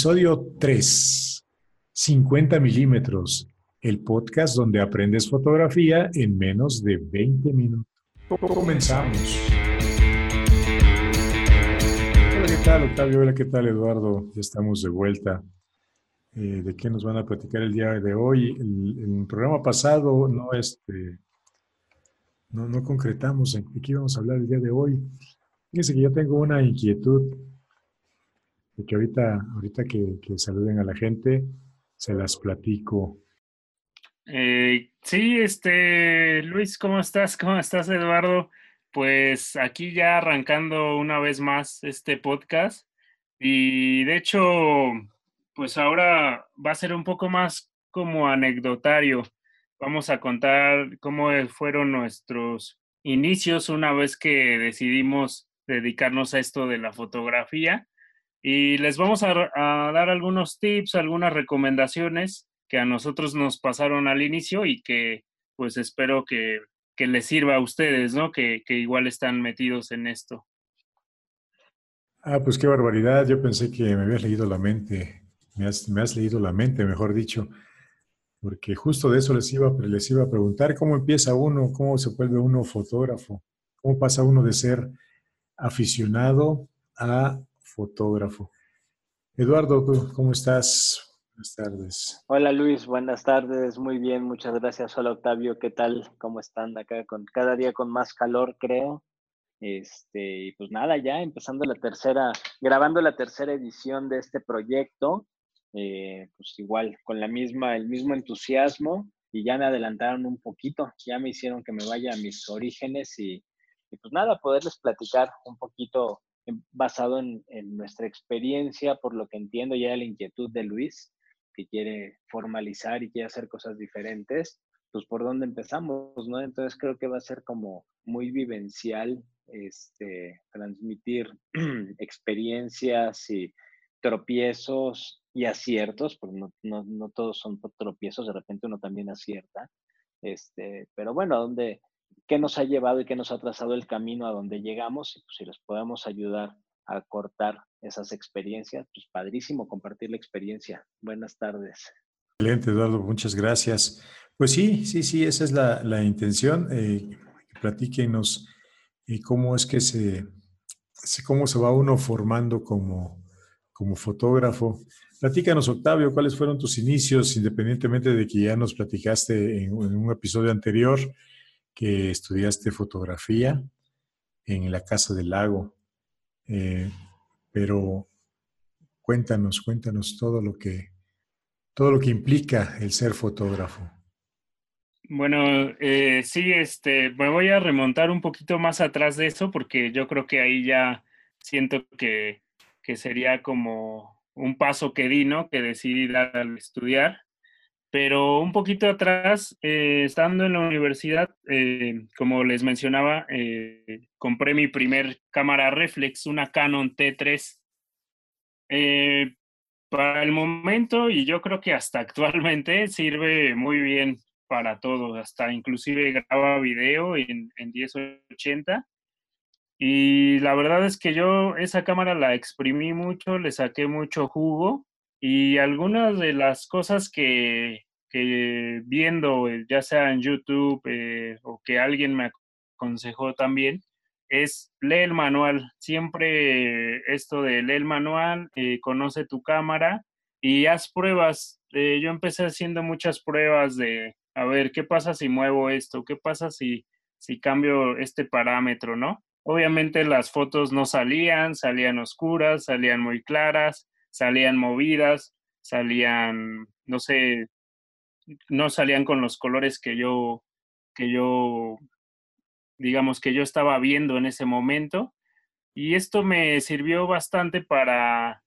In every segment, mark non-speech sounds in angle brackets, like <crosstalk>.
Episodio 3, 50 milímetros, el podcast donde aprendes fotografía en menos de 20 minutos. Comenzamos. Hola, ¿qué tal Octavio? Hola, ¿qué tal Eduardo? Ya estamos de vuelta. Eh, ¿De qué nos van a platicar el día de hoy? El, el programa pasado no, este, no, no concretamos en qué íbamos a hablar el día de hoy. Fíjense que yo tengo una inquietud que ahorita, ahorita que, saluden a la gente, se las platico. Eh, sí, este, Luis, ¿cómo estás? ¿Cómo estás, Eduardo? Pues aquí ya arrancando una vez más este podcast y de hecho, pues ahora va a ser un poco más como anecdotario. Vamos a contar cómo fueron nuestros inicios una vez que decidimos dedicarnos a esto de la fotografía y les vamos a, dar algunos tips, algunas recomendaciones que a nosotros nos pasaron al inicio y que pues espero que, les sirva a ustedes, ¿no? Que, igual están metidos en esto. Ah, pues qué barbaridad. Yo pensé que me habías leído la mente. Me has, me has leído la mente, mejor dicho. Porque justo de eso les iba, les iba a preguntar cómo empieza uno, cómo se vuelve uno fotógrafo, cómo pasa uno de ser aficionado a fotógrafo. Eduardo, ¿cómo estás? Buenas tardes. Hola Luis, buenas tardes, muy bien, muchas gracias. Hola Octavio, ¿qué tal? ¿Cómo están acá? Con, cada día con más calor, creo. Este, y pues nada, ya empezando la tercera, grabando la tercera edición de este proyecto, eh, pues igual, con la misma, el mismo entusiasmo, y ya me adelantaron un poquito, ya me hicieron que me vaya a mis orígenes y, y pues nada, poderles platicar un poquito basado en, nuestra experiencia, por lo que entiendo ya la inquietud de Luis, que quiere formalizar y quiere hacer cosas diferentes, pues por dónde empezamos, ¿no? Entonces creo que va a ser como muy vivencial este, transmitir <clears throat> experiencias y tropiezos y aciertos, porque no, no, no, todos son tropiezos, de repente uno también acierta, este, pero bueno, donde qué nos ha llevado y qué nos ha trazado el camino a donde llegamos y pues si les podemos ayudar a cortar esas experiencias, pues padrísimo compartir la experiencia. Buenas tardes. Excelente, Eduardo, muchas gracias. Pues sí, sí, sí, esa es la, intención. Eh, platíquenos eh, cómo es que se, cómo se va uno formando como, como fotógrafo. Platícanos, Octavio, cuáles fueron tus inicios, independientemente de que ya nos platicaste en un episodio anterior que estudiaste fotografía en la Casa del Lago, eh, pero cuéntanos, cuéntanos todo lo que todo lo que implica el ser fotógrafo. Bueno, eh, sí, este, me voy a remontar un poquito más atrás de eso porque yo creo que ahí ya siento que, que sería como un paso que di, ¿no? Que decidí dar al estudiar. Pero un poquito atrás, eh, estando en la universidad, eh, como les mencionaba, eh, compré mi primer cámara reflex, una Canon T3. para el momento, y yo creo que hasta actualmente, sirve muy bien para todo, hasta inclusive graba video en, en 1080. Y la verdad es que yo esa cámara la exprimí mucho, le saqué mucho jugo y algunas de las cosas que, viendo, eh, ya sea en YouTube eh, o que alguien me aconsejó también, es lee el manual. Siempre esto de lee el manual, eh, conoce tu cámara y haz pruebas. yo empecé haciendo muchas pruebas de, a ver, ¿qué pasa si muevo esto? ¿Qué pasa si, si cambio este parámetro, no? Obviamente las fotos no salían, salían oscuras, salían muy claras, salían movidas, salían, no sé, no salían con los colores que yo, que yo, digamos, que yo estaba viendo en ese momento. Y esto me sirvió bastante para,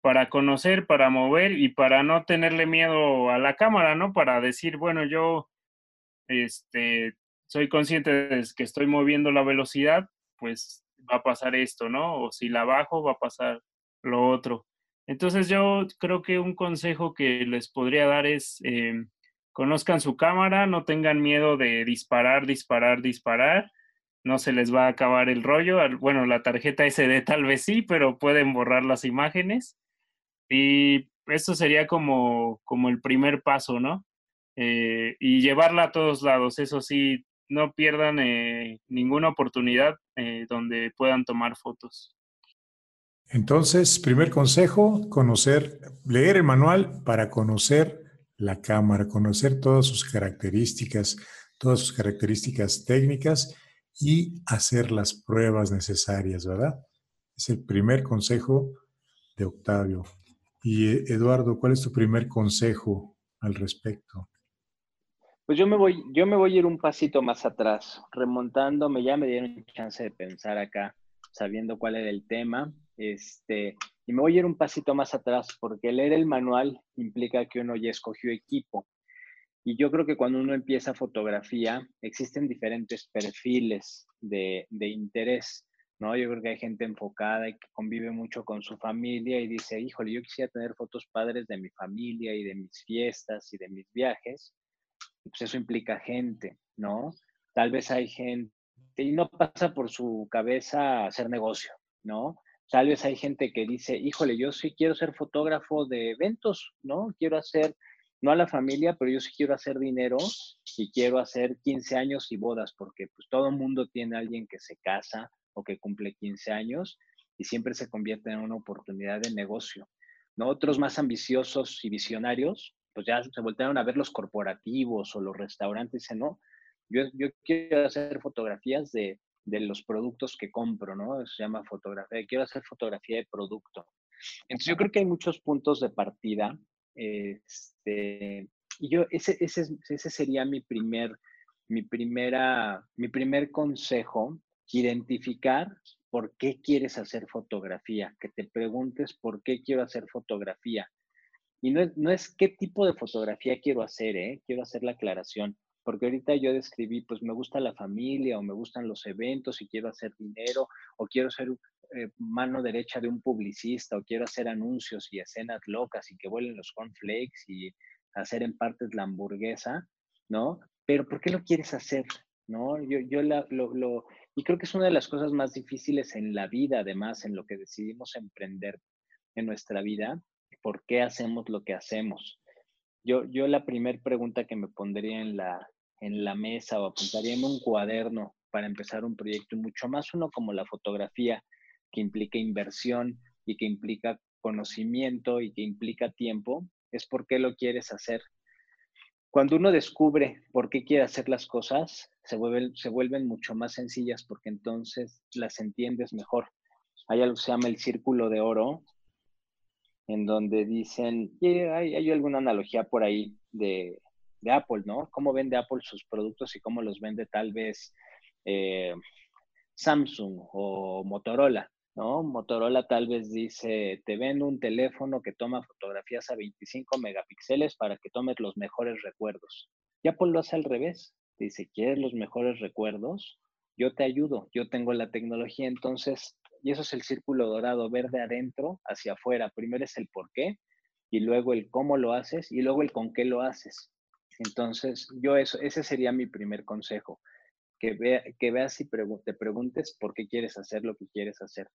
para conocer, para mover y para no tenerle miedo a la cámara, ¿no? Para decir, bueno, yo este, soy consciente de que estoy moviendo la velocidad, pues va a pasar esto, ¿no? O si la bajo, va a pasar lo otro. Entonces yo creo que un consejo que les podría dar es em, conozcan su cámara, no tengan miedo de disparar, disparar, disparar. No se les va a acabar el rollo. Bueno, la tarjeta SD tal vez sí, pero pueden borrar las imágenes. Y esto sería como, como el primer paso, ¿no? Eh, y llevarla a todos lados, eso sí, no pierdan eh, ninguna oportunidad eh, donde puedan tomar fotos. Entonces, primer consejo, conocer, leer el manual para conocer la cámara, conocer todas sus características, todas sus características técnicas y hacer las pruebas necesarias, ¿verdad? Es el primer consejo de Octavio. Y Eduardo, ¿cuál es tu primer consejo al respecto? Pues yo me voy, yo me voy a ir un pasito más atrás, remontándome, ya me dieron chance de pensar acá, sabiendo cuál era el tema. Este, y me voy a ir un pasito más atrás, porque leer el manual implica que uno ya escogió equipo. Y yo creo que cuando uno empieza fotografía, existen diferentes perfiles de, interés, ¿no? Yo creo que hay gente enfocada y que convive mucho con su familia y dice, híjole, yo quisiera tener fotos padres de mi familia y de mis fiestas y de mis viajes. pues eso implica gente, ¿no? Tal vez hay gente, y no pasa por su cabeza hacer negocio, ¿no? Tal vez hay gente que dice, híjole, yo sí quiero ser fotógrafo de eventos, ¿no? Quiero hacer no a la familia, pero yo sí quiero hacer dinero y quiero hacer 15 años y bodas, porque pues todo el mundo tiene alguien que se casa o que cumple 15 años y siempre se convierte en una oportunidad de negocio. ¿no? Otros más ambiciosos y visionarios, pues ya se voltearon a ver los corporativos o los restaurantes y dicen, no, yo, yo quiero hacer fotografías de, de los productos que compro, ¿no? Se llama fotografía, quiero hacer fotografía de producto. Entonces yo creo que hay muchos puntos de partida este, y yo, ese, ese, ese sería mi primer, mi, primera, mi primer consejo, identificar por qué quieres hacer fotografía, que te preguntes por qué quiero hacer fotografía. Y no es, no es qué tipo de fotografía quiero hacer, ¿eh? quiero hacer la aclaración, porque ahorita yo describí, pues me gusta la familia o me gustan los eventos y quiero hacer dinero o quiero ser eh, mano derecha de un publicista o quiero hacer anuncios y escenas locas y que vuelen los cornflakes y hacer en partes la hamburguesa, ¿no? Pero ¿por qué lo quieres hacer? ¿No? Yo, yo lo, lo, y creo que es una de las cosas más difíciles en la vida, además, en lo que decidimos emprender en nuestra vida, ¿por qué hacemos lo que hacemos? Yo, yo la primera pregunta que me pondría en la, en la mesa o apuntaría en un cuaderno para empezar un proyecto, y mucho más uno como la fotografía, que implica inversión y que implica conocimiento y que implica tiempo, es por qué lo quieres hacer. Cuando uno descubre por qué quiere hacer las cosas, se vuelven, se vuelven mucho más sencillas porque entonces las entiendes mejor. Hay algo que se llama el círculo de oro, en donde dicen, hay, hay alguna analogía por ahí de, de, Apple, ¿no? ¿Cómo vende Apple sus productos y cómo los vende tal vez eh, Samsung o Motorola? ¿no? Motorola tal vez dice, te vendo un teléfono que toma fotografías a 25 megapíxeles para que tomes los mejores recuerdos. Y Apple lo hace al revés. dice, ¿quieres los mejores recuerdos? Yo te ayudo, yo tengo la tecnología, entonces, y eso es el círculo dorado, ver de adentro hacia afuera. Primero es el por qué, y luego el cómo lo haces, y luego el con qué lo haces. Entonces, yo eso, ese sería mi primer consejo que, vea, que veas y te preguntes por qué quieres hacer lo que quieres hacer.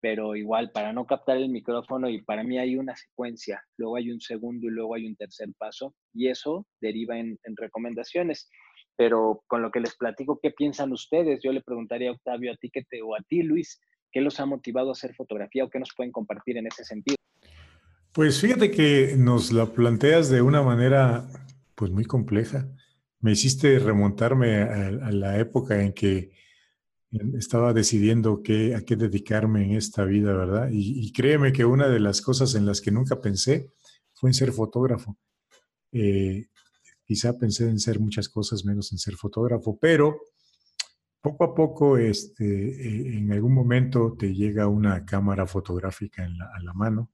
Pero igual, para no captar el micrófono, y para mí hay una secuencia, luego hay un segundo y luego hay un tercer paso, y eso deriva en, recomendaciones. Pero con lo que les platico, ¿qué piensan ustedes? Yo le preguntaría a Octavio, a ti que te, o a ti, Luis, ¿qué los ha motivado a hacer fotografía o qué nos pueden compartir en ese sentido? Pues fíjate que nos la planteas de una manera pues muy compleja me hiciste remontarme a, la época en que estaba decidiendo qué, a qué dedicarme en esta vida, ¿verdad? Y, créeme que una de las cosas en las que nunca pensé fue en ser fotógrafo. Eh, quizá pensé en ser muchas cosas menos en ser fotógrafo, pero poco a poco, este, eh, en algún momento te llega una cámara fotográfica a la mano,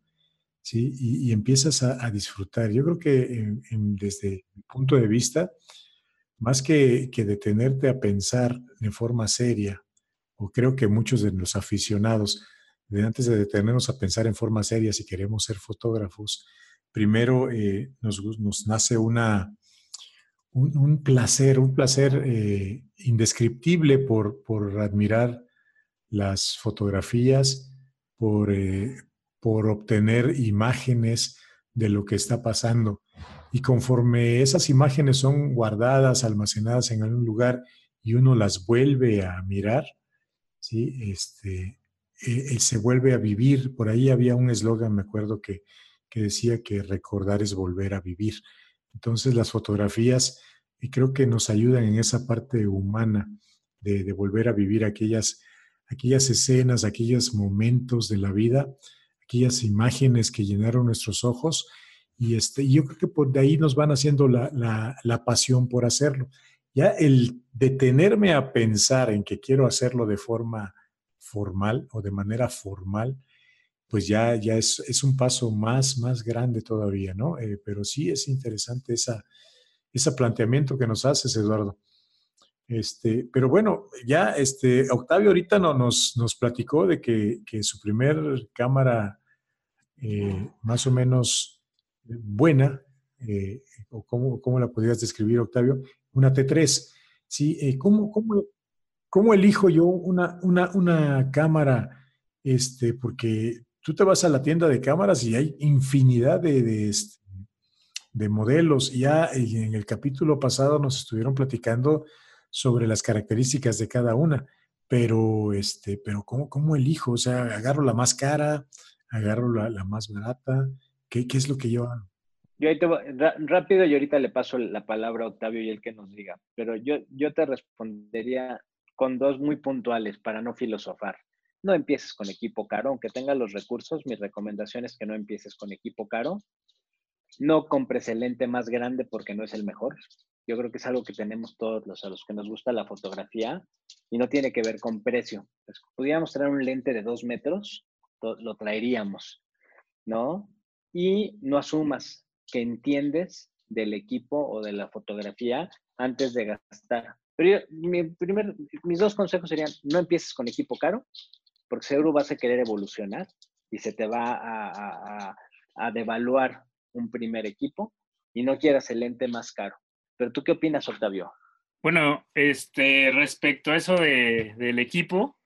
¿sí? Y, empiezas a, disfrutar. Yo creo que desde mi punto de vista, más que, detenerte a pensar de forma seria, o creo que muchos de los aficionados, de antes de detenernos a pensar en forma seria si queremos ser fotógrafos, primero eh, nos, nace una, un, placer, un placer eh, indescriptible por, por, admirar las fotografías, por, eh, por obtener imágenes de lo que está pasando. Y conforme esas imágenes son guardadas, almacenadas en algún lugar y uno las vuelve a mirar, ¿sí? este, eh, eh, se vuelve a vivir. Por ahí había un eslogan, me acuerdo, que, que decía que recordar es volver a vivir. Entonces las fotografías y creo que nos ayudan en esa parte humana de, volver a vivir aquellas, aquellas escenas, aquellos momentos de la vida, aquellas imágenes que llenaron nuestros ojos. Y este, yo creo que por de ahí nos van haciendo la, la, la pasión por hacerlo. Ya el detenerme a pensar en que quiero hacerlo de forma formal o de manera formal, pues ya, ya es, es un paso más, más grande todavía, ¿no? Eh, pero sí es interesante esa, ese planteamiento que nos haces, Eduardo. Este, pero bueno, ya este, Octavio ahorita no, nos, nos platicó de que, que su primer cámara eh, más o menos buena, eh, o cómo, cómo, la podrías describir, Octavio, una T3. ¿sí? Eh, ¿cómo, cómo, cómo, elijo yo una, una, una cámara? Este, porque tú te vas a la tienda de cámaras y hay infinidad de, de, este, de modelos. Ya en el capítulo pasado nos estuvieron platicando sobre las características de cada una, pero, este, pero ¿cómo, cómo elijo? O sea, agarro la más cara, agarro la, más barata, ¿Qué, ¿qué, es lo que yo hago? Yo ahí te voy, rápido y ahorita le paso la palabra a Octavio y el que nos diga, pero yo, yo te respondería con dos muy puntuales para no filosofar no empieces con equipo caro, aunque tengas los recursos, mi recomendación es que no empieces con equipo caro. No compres el lente más grande porque no es el mejor. Yo creo que es algo que tenemos todos los a los que nos gusta la fotografía y no tiene que ver con precio. Pues, pudiéramos traer un lente de dos metros, lo traeríamos, ¿no? Y no asumas que entiendes del equipo o de la fotografía antes de gastar. Pero mi primer, mis dos consejos serían, no empieces con equipo caro porque seguro vas a querer evolucionar y se te va a, a, devaluar un primer equipo y no quieras el lente más caro. Pero tú qué opinas, Octavio? Bueno, este, respecto a eso de, del equipo,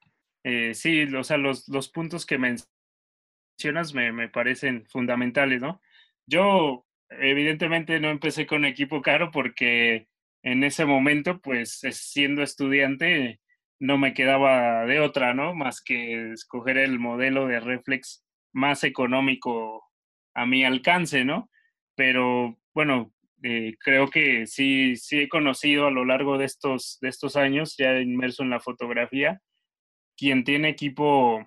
eh, sí, o sea, los, los puntos que mencionas me, me, parecen fundamentales, ¿no? Yo, evidentemente, no empecé con equipo caro porque en ese momento, pues, siendo estudiante, no me quedaba de otra, ¿no? Más que escoger el modelo de reflex más económico a mi alcance, ¿no? Pero bueno, eh, creo que sí, sí he conocido a lo largo de estos, de estos años, ya inmerso en la fotografía, quien tiene equipo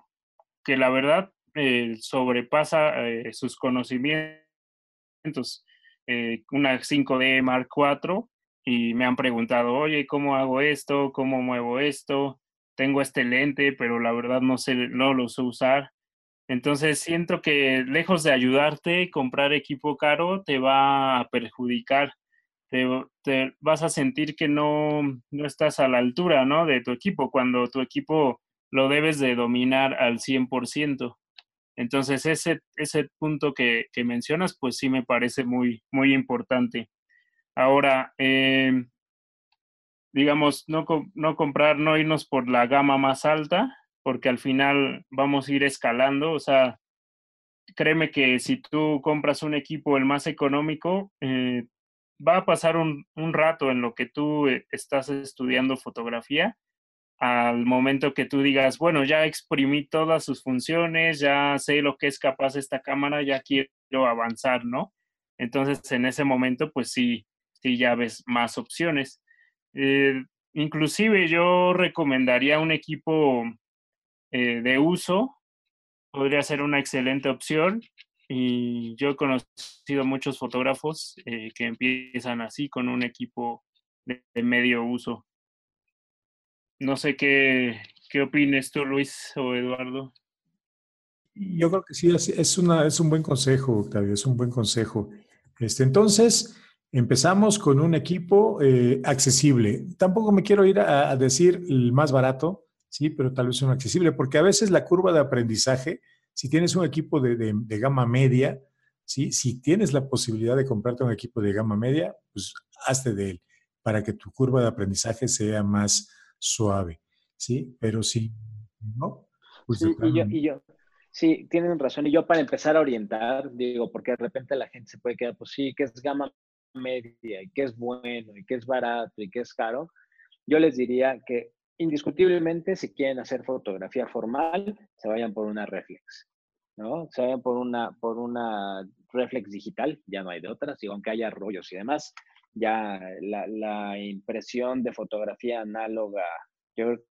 que la verdad eh, sobrepasa eh, sus conocimientos. una 5D Mark IV y me han preguntado, oye, ¿cómo hago esto? ¿Cómo muevo esto? Tengo este lente, pero la verdad no sé, no lo sé usar. Entonces siento que lejos de ayudarte, comprar equipo caro te va a perjudicar. Te, te vas a sentir que no, no estás a la altura, ¿no? De tu equipo, cuando tu equipo lo debes de dominar al 100%. Entonces, ese, ese punto que, mencionas, pues sí me parece muy, muy importante. Ahora, eh, digamos, no, no comprar, no irnos por la gama más alta, porque al final vamos a ir escalando. O sea, créeme que si tú compras un equipo el más económico, eh, va a pasar un, un, rato en lo que tú eh, estás estudiando fotografía, al momento que tú digas, bueno, ya exprimí todas sus funciones, ya sé lo que es capaz esta cámara, ya quiero avanzar, ¿no? Entonces, en ese momento, pues sí, sí ya ves más opciones. Eh, inclusive yo recomendaría un equipo eh, de uso, podría ser una excelente opción. Y yo he conocido muchos fotógrafos eh, que empiezan así con un equipo de, de, medio uso. No sé qué, qué opines tú, Luis o Eduardo. Yo creo que sí, es, una, es un buen consejo, Octavio, es un buen consejo. Este, entonces, Empezamos con un equipo eh, accesible. Tampoco me quiero ir a, decir el más barato, sí, pero tal vez uno accesible, porque a veces la curva de aprendizaje, si tienes un equipo de, de, de, gama media, sí, si tienes la posibilidad de comprarte un equipo de gama media, pues hazte de él para que tu curva de aprendizaje sea más suave, sí, pero si no, pues sí, y yo, y yo, Sí, tienen razón. Y yo para empezar a orientar, digo, porque de repente la gente se puede quedar, pues sí, que es gama media, y que es bueno, y que es barato, y que es caro. Yo les diría que indiscutiblemente, si quieren hacer fotografía formal, se vayan por una reflex, ¿no? Se vayan por una, por una reflex digital, ya no hay de otras, y aunque haya rollos y demás, ya la, impresión de fotografía análoga, yo creo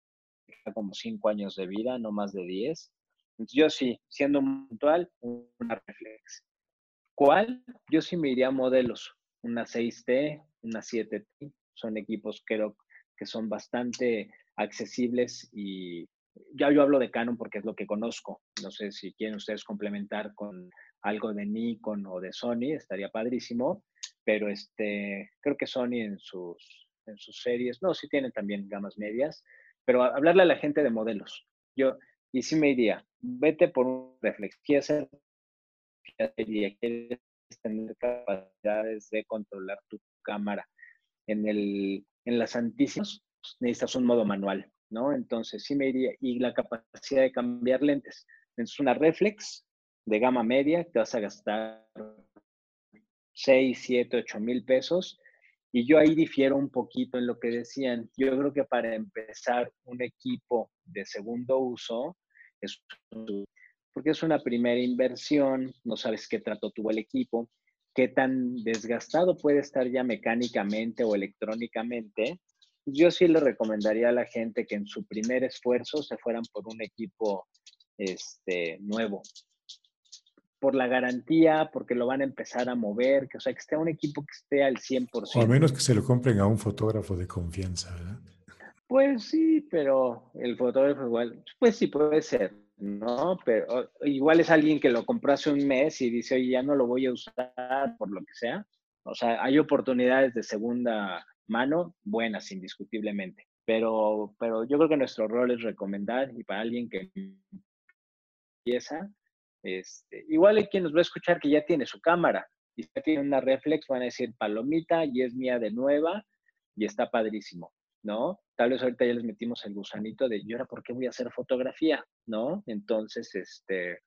que como cinco años de vida, no más de diez. Yo sí, siendo puntual, una reflex. ¿Cuál? Yo sí me iría a modelos, una 6T, una 7T, son equipos creo que son bastante accesibles y ya yo hablo de Canon porque es lo que conozco. No sé si quieren ustedes complementar con algo de Nikon o de Sony, estaría padrísimo, pero este, creo que Sony en sus, en sus series, no, sí tienen también gamas medias, pero hablarle a la gente de modelos. Yo, y sí me diría, vete por un reflex, quieres hacer quieres tener capacidades de controlar tu cámara. En, el, en las santísimas necesitas un modo manual, ¿no? Entonces sí me diría, y la capacidad de cambiar lentes. Es una reflex de gama media, te vas a gastar 6, 7, 8 mil pesos. Y yo ahí difiero un poquito en lo que decían. Yo creo que para empezar un equipo de segundo uso, es porque es una primera inversión, no sabes qué trato tuvo el equipo, qué tan desgastado puede estar ya mecánicamente o electrónicamente. Yo sí le recomendaría a la gente que en su primer esfuerzo se fueran por un equipo este, nuevo, por la garantía, porque lo van a empezar a mover, que o sea, que esté un equipo que esté al 100%. O a menos que se lo compren a un fotógrafo de confianza, ¿verdad? Pues sí, pero el fotógrafo igual, pues sí puede ser, ¿no? Pero igual es alguien que lo compró hace un mes y dice, oye, ya no lo voy a usar por lo que sea. O sea, hay oportunidades de segunda mano buenas, indiscutiblemente. Pero, pero yo creo que nuestro rol es recomendar y para alguien que empieza, este, igual hay quien nos va a escuchar que ya tiene su cámara y ya tiene una reflex, van a decir palomita y es mía de nueva y está padrísimo, ¿no? Tal vez ahorita ya les metimos el gusanito de, ¿y ahora por qué voy a hacer fotografía? ¿No? Entonces, este,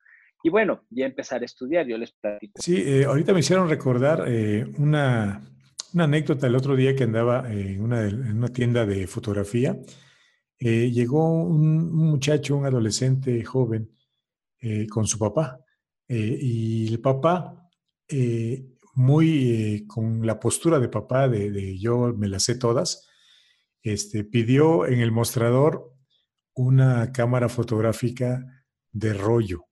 y bueno, ya empezar a estudiar, yo les platico. Sí, eh, ahorita me hicieron recordar eh, una, anécdota el otro día que andaba en una, en una tienda de fotografía. Eh, llegó un, muchacho, un adolescente joven, eh, con su papá. Eh, y el papá, eh, muy con la postura de papá de, yo me las sé todas, este, pidió en el mostrador una cámara fotográfica de rollo.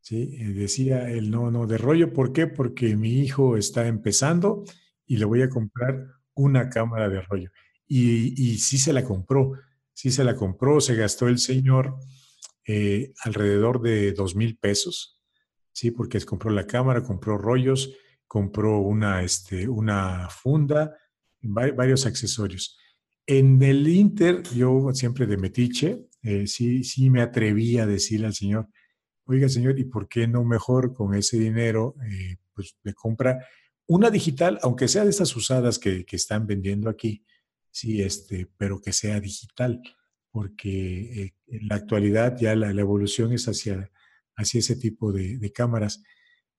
¿sí? decía él, no, no, de rollo, ¿por qué? Porque mi hijo está empezando y le voy a comprar una cámara de rollo. Y, y sí se la compró, sí se la compró, se gastó el señor eh, alrededor de dos mil pesos, ¿sí? Porque compró la cámara, compró rollos, compró una, este, una funda, varios accesorios. En el Inter, yo siempre de metiche, eh, sí, sí me atreví a decirle al señor, oiga señor, ¿y por qué no mejor con ese dinero, eh, pues le compra una digital, aunque sea de estas usadas que, que, están vendiendo aquí, sí, este, pero que sea digital porque eh, en la actualidad ya la, evolución es hacia, hacia ese tipo de, cámaras.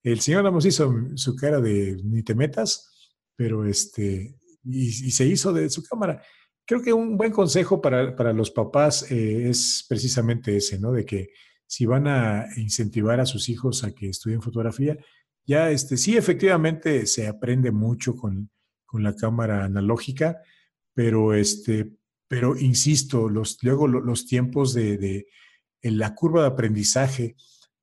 El señor Ramos hizo su cara de ni te metas, pero este, y, se hizo de su cámara. Creo que un buen consejo para, para los papás eh, es precisamente ese, ¿no? De que si van a incentivar a sus hijos a que estudien fotografía, ya este, sí, efectivamente se aprende mucho con, con la cámara analógica, pero este, pero insisto, los, luego los tiempos de, la curva de aprendizaje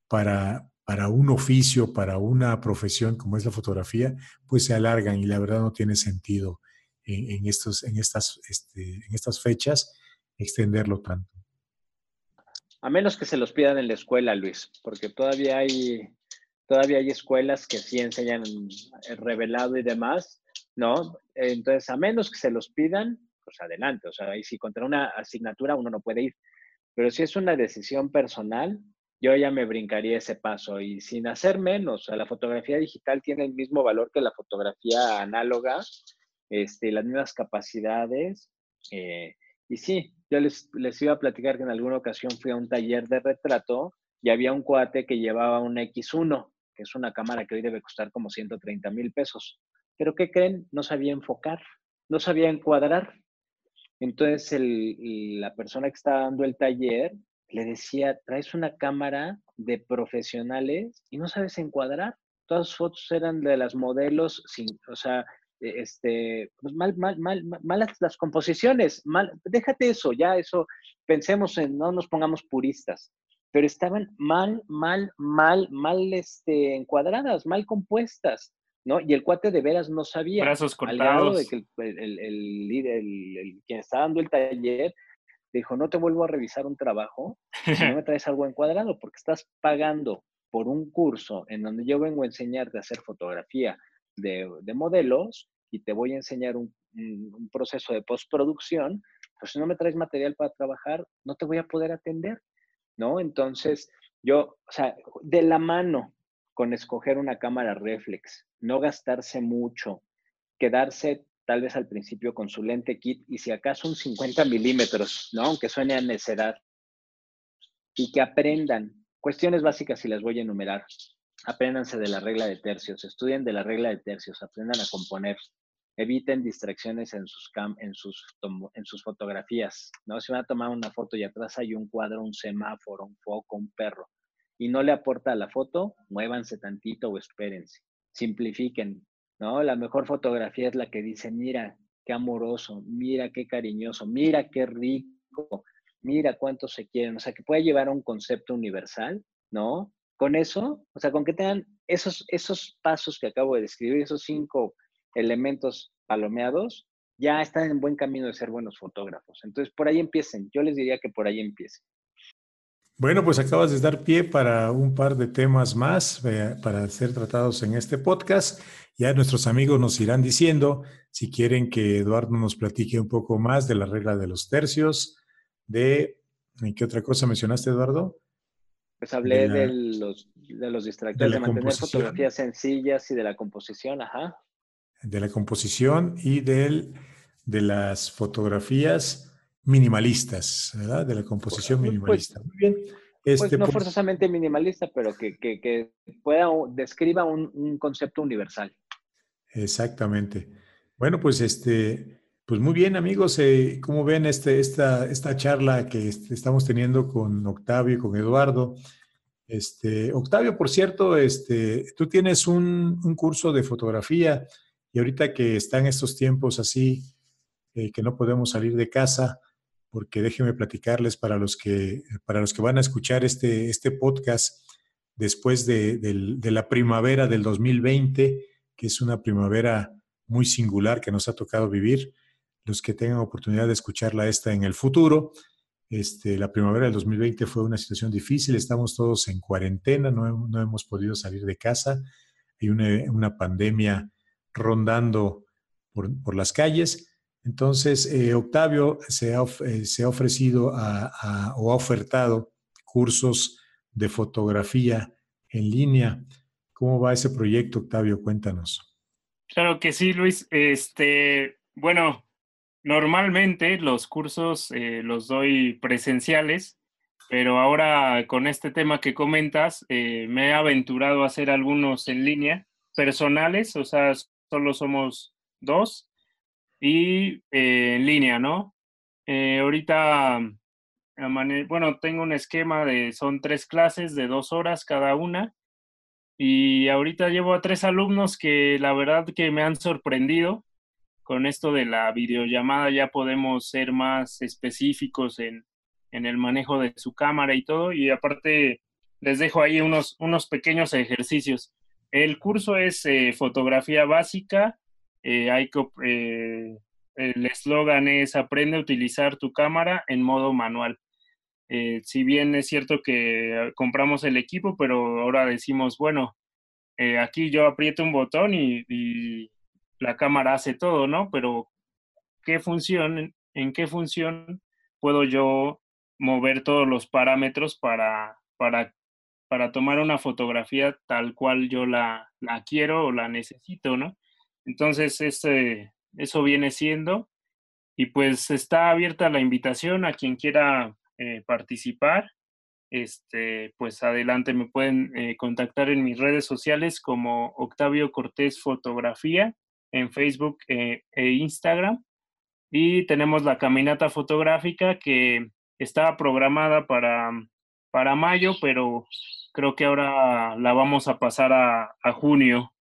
para, para un oficio, para una profesión como es la fotografía, pues se alargan y la verdad no tiene sentido en, estos, en, estas, este, en estas fechas extenderlo tanto. A menos que se los pidan en la escuela, Luis, porque todavía hay, todavía hay escuelas que sí enseñan el revelado y demás, ¿no? Entonces, a menos que se los pidan, pues adelante. O sea, ahí si contra una asignatura uno no puede ir. Pero si es una decisión personal, yo ya me brincaría ese paso y sin hacer menos. La fotografía digital tiene el mismo valor que la fotografía análoga, este, las mismas capacidades. Eh, y sí, yo les, les iba a platicar que en alguna ocasión fui a un taller de retrato y había un cuate que llevaba un X1, que es una cámara que hoy debe costar como 130 mil pesos. Pero ¿qué creen? No sabía enfocar, no sabía encuadrar. Entonces el, la persona que estaba dando el taller le decía, traes una cámara de profesionales y no sabes encuadrar. Todas las fotos eran de las modelos, sin, o sea, e, este, pues mal, mal, mal, malas las composiciones, mal, déjate eso, ya eso, pensemos en, no nos pongamos puristas, pero estaban mal, mal, mal, mal este, encuadradas, mal compuestas, ¿no? Y el cuate de veras no sabía. Brazos cortados. de que el, el, el, el, quien está dando el taller dijo, no te vuelvo a revisar un trabajo si no me <laughs> traes algo encuadrado, porque estás pagando por un curso en donde yo vengo a enseñarte a hacer fotografía de, de modelos y te voy a enseñar un, un, proceso de postproducción, pues si no me traes material para trabajar, no te voy a poder atender, ¿no? Entonces, yo, o sea, de la mano con escoger una cámara reflex, no gastarse mucho, quedarse tal vez al principio con su lente kit y si acaso un 50 milímetros, ¿no? Aunque suene a necedad. Y que aprendan cuestiones básicas y las voy a enumerar. Apréndanse de la regla de tercios, estudien de la regla de tercios, aprendan a componer, eviten distracciones en sus, en sus, en sus fotografías, ¿no? Si van a tomar una foto y atrás hay un cuadro, un semáforo, un foco, un perro, y no le aporta a la foto, muévanse tantito o espérense. Simplifiquen, ¿no? La mejor fotografía es la que dice, mira, qué amoroso, mira qué cariñoso, mira qué rico, mira cuánto se quieren, o sea, que pueda llevar a un concepto universal, ¿no? Con eso, o sea, con que tengan esos, esos pasos que acabo de describir, esos cinco elementos palomeados, ya están en buen camino de ser buenos fotógrafos. Entonces, por ahí empiecen. Yo les diría que por ahí empiecen. Bueno, pues acabas de dar pie para un par de temas más eh, para ser tratados en este podcast. Ya nuestros amigos nos irán diciendo si quieren que Eduardo nos platique un poco más de la regla de los tercios, de ¿en qué otra cosa mencionaste, Eduardo? Pues hablé de, los, de los distractores, de, mantener fotografías sencillas y de la composición, ajá. De la composición y del, de las fotografías minimalistas, ¿verdad? De la composición pues, minimalista. Muy bien. Pues este, no pues forzosamente minimalista, pero que, que, que pueda, describa un, un, concepto universal. Exactamente. Bueno, pues este, pues muy bien, amigos. Eh, ¿Cómo ven este, esta, esta charla que estamos teniendo con Octavio y con Eduardo? Este, Octavio, por cierto, este, tú tienes un, un curso de fotografía y ahorita que están estos tiempos así, eh, que no podemos salir de casa, porque déjenme platicarles para los que, para los que van a escuchar este, este podcast después de, de, la primavera del 2020, que es una primavera muy singular que nos ha tocado vivir. Los que tengan oportunidad de escucharla esta en el futuro, este, la primavera del 2020 fue una situación difícil, estamos todos en cuarentena, no, no hemos podido salir de casa, hay una, una pandemia rondando por, por las calles entonces, eh, Octavio se ha, eh, ofrecido o ha ofertado cursos de fotografía en línea. ¿Cómo va ese proyecto, Octavio? Cuéntanos. Claro que sí, Luis. Este, bueno, normalmente los cursos eh, los doy presenciales, pero ahora con este tema que comentas, me he aventurado a hacer algunos en línea, personales, o sea, solo somos dos y eh, en línea, ¿no? Eh, ahorita, bueno, tengo un esquema de, son tres clases de dos horas cada una y ahorita llevo a tres alumnos que la verdad que me han sorprendido. Con esto de la videollamada ya podemos ser más específicos en, en el manejo de su cámara y todo. Y aparte les dejo ahí unos, unos pequeños ejercicios. El curso es eh, fotografía básica, eh, hay que, eh, el eslogan es aprende a utilizar tu cámara en modo manual. Eh, si bien es cierto que compramos el equipo, pero ahora decimos, bueno, aquí yo aprieto un botón y, y, la cámara hace todo, ¿no? Pero ¿qué función, en qué función puedo yo mover todos los parámetros para, para, para tomar una fotografía tal cual yo la, la quiero o la necesito, ¿no? Entonces, eso viene siendo. Y pues está abierta la invitación a quien quiera eh, participar. este, pues adelante me pueden eh, contactar en mis redes sociales como Octavio Cortés Fotografía en Facebook eh, e Instagram. Y tenemos la caminata fotográfica que estaba programada para, para mayo, pero creo que ahora la vamos a pasar a, a junio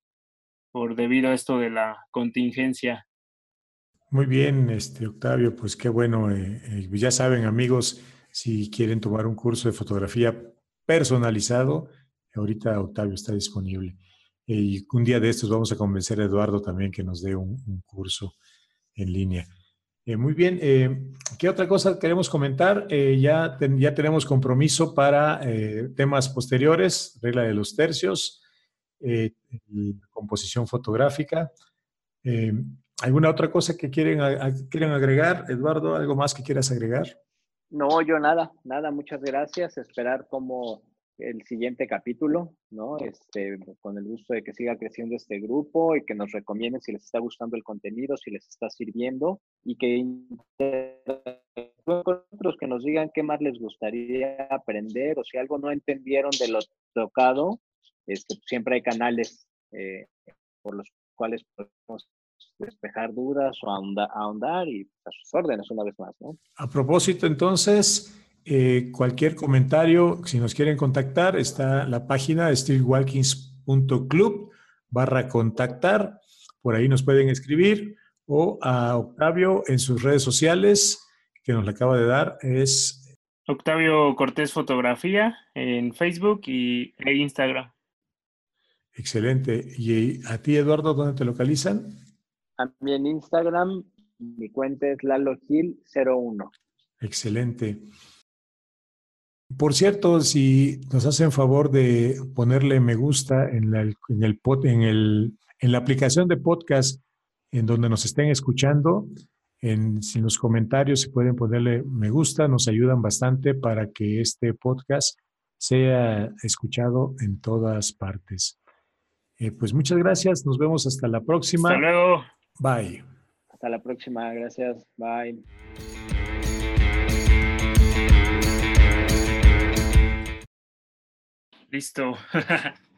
por debido a esto de la contingencia. Muy bien, este Octavio, pues qué bueno. Eh, eh, ya saben, amigos, si quieren tomar un curso de fotografía personalizado, ahorita Octavio está disponible. Eh, y un día de estos vamos a convencer a Eduardo también que nos dé un, curso en línea. muy bien, ¿qué otra cosa queremos comentar? ya, ya tenemos compromiso para temas posteriores, regla de los tercios, composición fotográfica. ¿Alguna otra cosa que quieren, quieren agregar? Eduardo, ¿algo más que quieras agregar? No, yo nada, nada, muchas gracias. Esperar como el siguiente capítulo, ¿no? Este, con el gusto de que siga creciendo este grupo y que nos recomienden si les está gustando el contenido, si les está sirviendo y que otros que nos digan qué más les gustaría aprender o si algo no entendieron de lo tocado, este, siempre hay canales eh, por los cuales podemos despejar dudas o ahondar, y a sus órdenes una vez más. ¿no? A propósito, entonces, eh, cualquier comentario, si nos quieren contactar, está la página steelwalkings.club barra contactar. Por ahí nos pueden escribir o a Octavio en sus redes sociales que nos le acaba de dar es Octavio Cortés Fotografía en Facebook y, e Instagram. Excelente. ¿Y a ti, Eduardo, dónde te localizan? A mí en Instagram, mi cuenta es lalogil01. Excelente. Por cierto, si nos hacen favor de ponerle me gusta en la, en el, en el, en la aplicación de podcast en donde nos estén escuchando, en, en los comentarios si pueden ponerle me gusta, nos ayudan bastante para que este podcast sea escuchado en todas partes. Eh, pues muchas gracias, nos vemos hasta la próxima. Hasta luego. Bye. Hasta la próxima, gracias. Bye. Listo. <laughs>